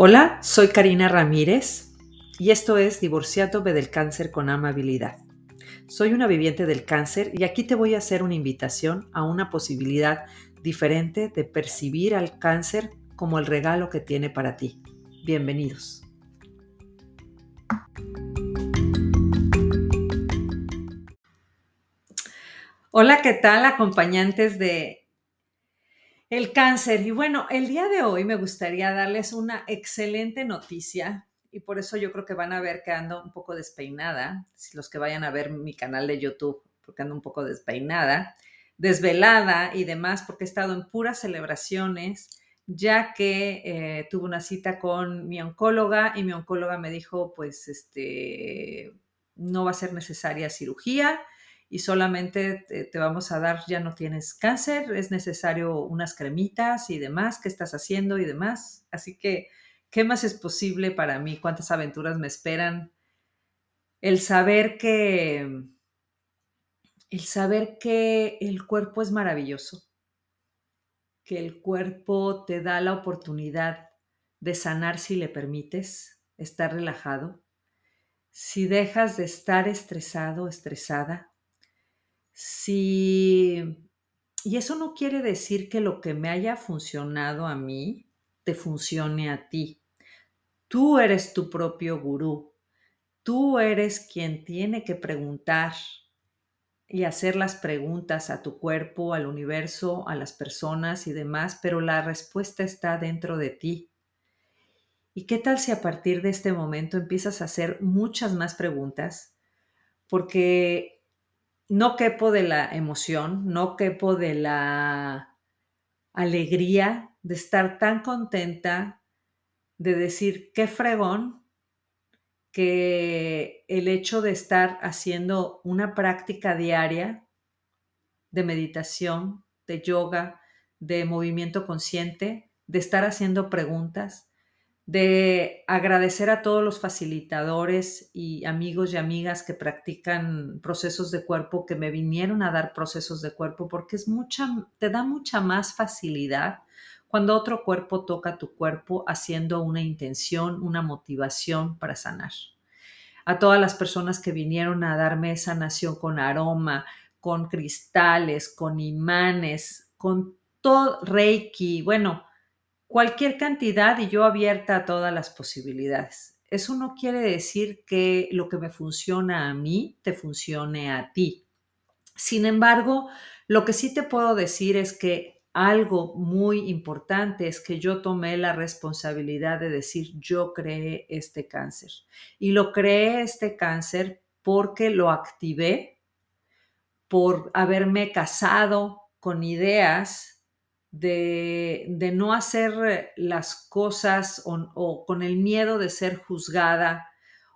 Hola, soy Karina Ramírez y esto es Divorciándome del cáncer con amabilidad. Soy una viviente del cáncer y aquí te voy a hacer una invitación a una posibilidad diferente de percibir al cáncer como el regalo que tiene para ti. Bienvenidos. Hola, ¿qué tal acompañantes de el cáncer. Y bueno, el día de hoy me gustaría darles una excelente noticia y por eso yo creo que van a ver que ando un poco despeinada, los que vayan a ver mi canal de YouTube, porque ando un poco despeinada, desvelada y demás, porque he estado en puras celebraciones, ya que eh, tuve una cita con mi oncóloga y mi oncóloga me dijo, pues, este, no va a ser necesaria cirugía, y solamente te, vamos a dar, ya no tienes cáncer, es necesario unas cremitas y demás, qué estás haciendo y demás. Así que, ¿qué más es posible para mí? ¿Cuántas aventuras me esperan? El saber que, el saber que el cuerpo es maravilloso, que el cuerpo te da la oportunidad de sanar si le permites, estar relajado, si dejas de estar estresado, estresada, si... Y eso no quiere decir que lo que me haya funcionado a mí te funcione a ti. Tú eres tu propio gurú. Tú eres quien tiene que preguntar y hacer las preguntas a tu cuerpo, al universo, a las personas y demás, pero la respuesta está dentro de ti. ¿Y qué tal si a partir de este momento empiezas a hacer muchas más preguntas? Porque no quepo de la emoción, no quepo de la alegría de estar tan contenta, de decir, qué fregón, que el hecho de estar haciendo una práctica diaria de meditación, de yoga, de movimiento consciente, de estar haciendo preguntas, de agradecer a todos los facilitadores y amigos y amigas que practican procesos de cuerpo, que me vinieron a dar procesos de cuerpo, porque es mucha, te da mucha más facilidad cuando otro cuerpo toca tu cuerpo haciendo una intención, una motivación para sanar. A todas las personas que vinieron a darme sanación con aroma, con cristales, con imanes, con todo Reiki, bueno, cualquier cantidad y yo abierta a todas las posibilidades. Eso no quiere decir que lo que me funciona a mí te funcione a ti. Sin embargo, lo que sí te puedo decir es que algo muy importante es que yo tomé la responsabilidad de decir yo creé este cáncer. Y lo creé este cáncer porque lo activé por haberme casado con ideas de, no hacer las cosas o, con el miedo de ser juzgada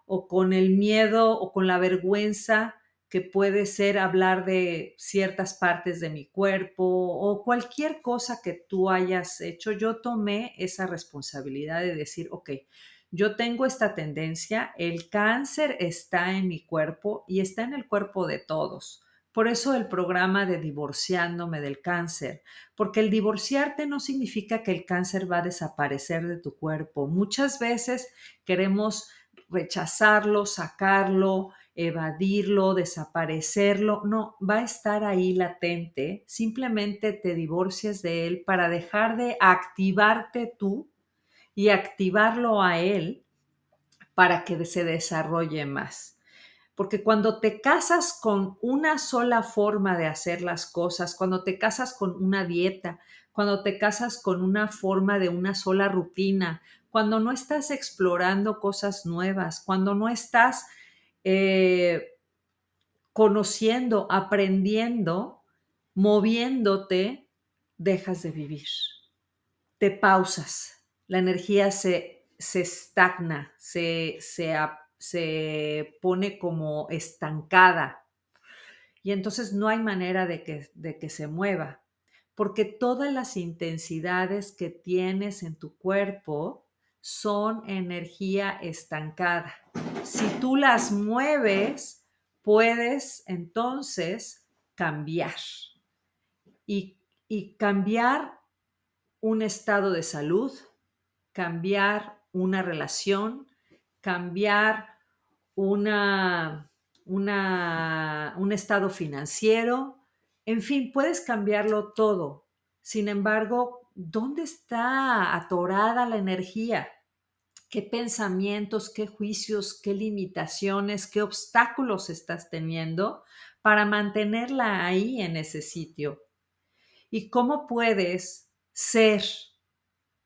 o con el miedo o con la vergüenza que puede ser hablar de ciertas partes de mi cuerpo o cualquier cosa que tú hayas hecho, yo tomé esa responsabilidad de decir, ok, yo tengo esta tendencia, el cáncer está en mi cuerpo y está en el cuerpo de todos. Por eso el programa de divorciándome del cáncer, porque el divorciarte no significa que el cáncer va a desaparecer de tu cuerpo. Muchas veces queremos rechazarlo, sacarlo, evadirlo, desaparecerlo. No, va a estar ahí latente. Simplemente te divorcias de él para dejar de activarte tú y activarlo a él para que se desarrolle más. Porque cuando te casas con una sola forma de hacer las cosas, cuando te casas con una dieta, cuando te casas con una forma de una sola rutina, cuando no estás explorando cosas nuevas, cuando no estás eh, conociendo, aprendiendo, moviéndote, dejas de vivir. Te pausas, la energía se, se estagna, se, se, se pone como estancada y entonces no hay manera de que, de que se mueva, porque todas las intensidades que tienes en tu cuerpo son energía estancada. Si tú las mueves, puedes entonces cambiar y, y cambiar un estado de salud, cambiar una relación, cambiar una, un estado financiero, en fin, puedes cambiarlo todo. Sin embargo, ¿dónde está atorada la energía? ¿Qué pensamientos, qué juicios, qué limitaciones, qué obstáculos estás teniendo para mantenerla ahí en ese sitio? ¿Y cómo puedes ser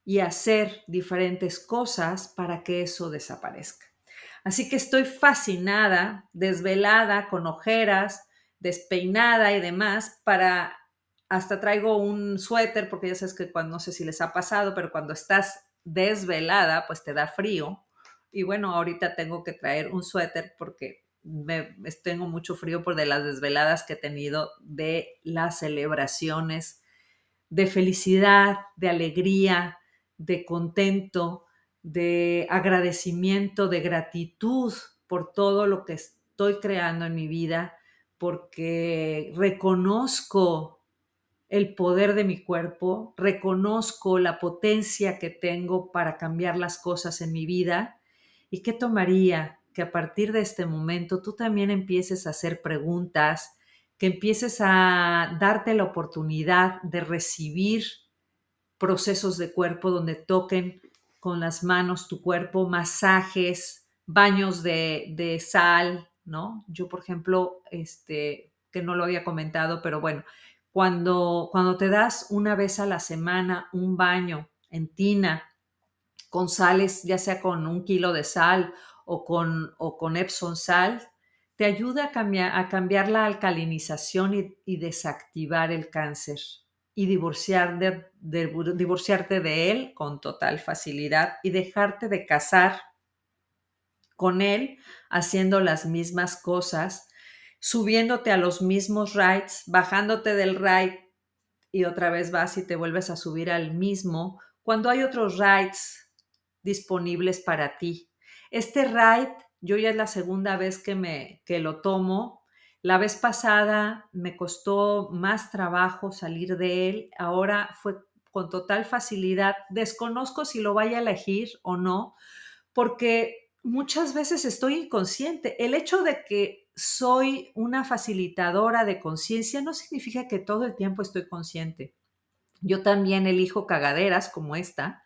y hacer diferentes cosas para que eso desaparezca? Así que estoy fascinada, desvelada, con ojeras, despeinada y demás para hasta traigo un suéter porque ya sabes que cuando no sé si les ha pasado, pero cuando estás desvelada, pues te da frío. Y bueno, ahorita tengo que traer un suéter porque me, tengo mucho frío por de las desveladas que he tenido de las celebraciones de felicidad, de alegría, de contento, de agradecimiento, de gratitud por todo lo que estoy creando en mi vida, porque reconozco el poder de mi cuerpo, reconozco la potencia que tengo para cambiar las cosas en mi vida. Y qué tomaría que a partir de este momento tú también empieces a hacer preguntas, que empieces a darte la oportunidad de recibir procesos de cuerpo donde toquen con las manos tu cuerpo, masajes, baños de, sal, ¿no? Yo, por ejemplo, este, que no lo había comentado, pero bueno, cuando, cuando te das una vez a la semana un baño en tina con sales, ya sea con un kilo de sal o con, o con Epsom sal, te ayuda a cambiar, a cambiar la alcalinización y desactivar el cáncer y de, divorciarte de él con total facilidad y dejarte de casar con él haciendo las mismas cosas, subiéndote a los mismos rides, bajándote del ride y otra vez vas y te vuelves a subir al mismo cuando hay otros rides disponibles para ti. Este ride, yo ya es la segunda vez que me que lo tomo la vez pasada me costó más trabajo salir de él, ahora fue con total facilidad. Desconozco si lo vaya a elegir o no, porque muchas veces estoy inconsciente. El hecho de que soy una facilitadora de conciencia no significa que todo el tiempo estoy consciente. Yo también elijo cagaderas como esta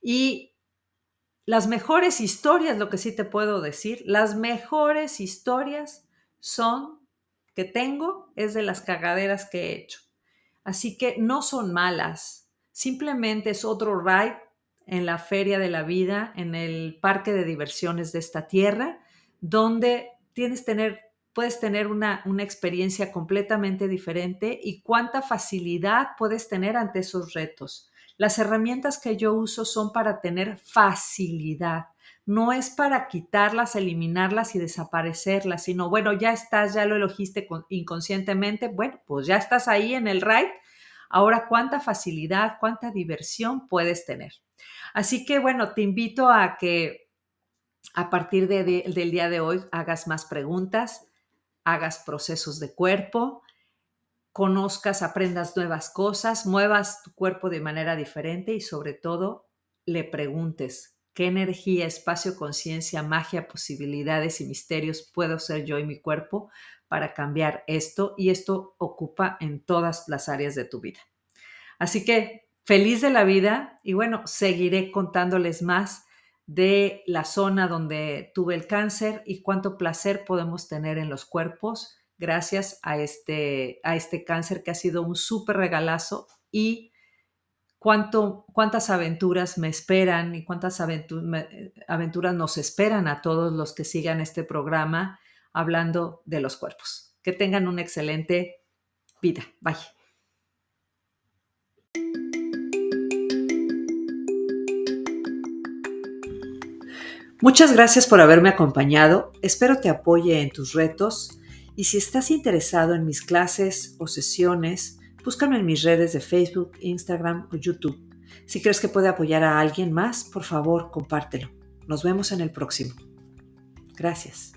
y las mejores historias, lo que sí te puedo decir, las mejores historias son que tengo es de las cagaderas que he hecho. Así que no son malas, simplemente es otro ride en la feria de la vida, en el parque de diversiones de esta tierra, donde tienes tener, puedes tener una, una experiencia completamente diferente y cuánta facilidad puedes tener ante esos retos. Las herramientas que yo uso son para tener facilidad, no es para quitarlas, eliminarlas y desaparecerlas, sino, bueno, ya estás, ya lo elegiste inconscientemente, bueno, pues ya estás ahí en el right. Ahora, cuánta facilidad, cuánta diversión puedes tener. Así que, bueno, te invito a que a partir del día de hoy hagas más preguntas, hagas procesos de cuerpo, conozcas, aprendas nuevas cosas, muevas tu cuerpo de manera diferente y sobre todo le preguntes qué energía, espacio, conciencia, magia, posibilidades y misterios puedo ser yo y mi cuerpo para cambiar esto y esto ocupa en todas las áreas de tu vida. Así que feliz de la vida y bueno, seguiré contándoles más de la zona donde tuve el cáncer y cuánto placer podemos tener en los cuerpos gracias a este, a este cáncer que ha sido un súper regalazo y cuánto, cuántas aventuras me esperan y cuántas aventuras nos esperan a todos los que sigan este programa hablando de los cuerpos. Que tengan una excelente vida. Bye. Muchas gracias por haberme acompañado. Espero te apoye en tus retos y si estás interesado en mis clases o sesiones, Búscame en mis redes de Facebook, Instagram o YouTube. Si crees que puede apoyar a alguien más, por favor, compártelo. Nos vemos en el próximo. Gracias.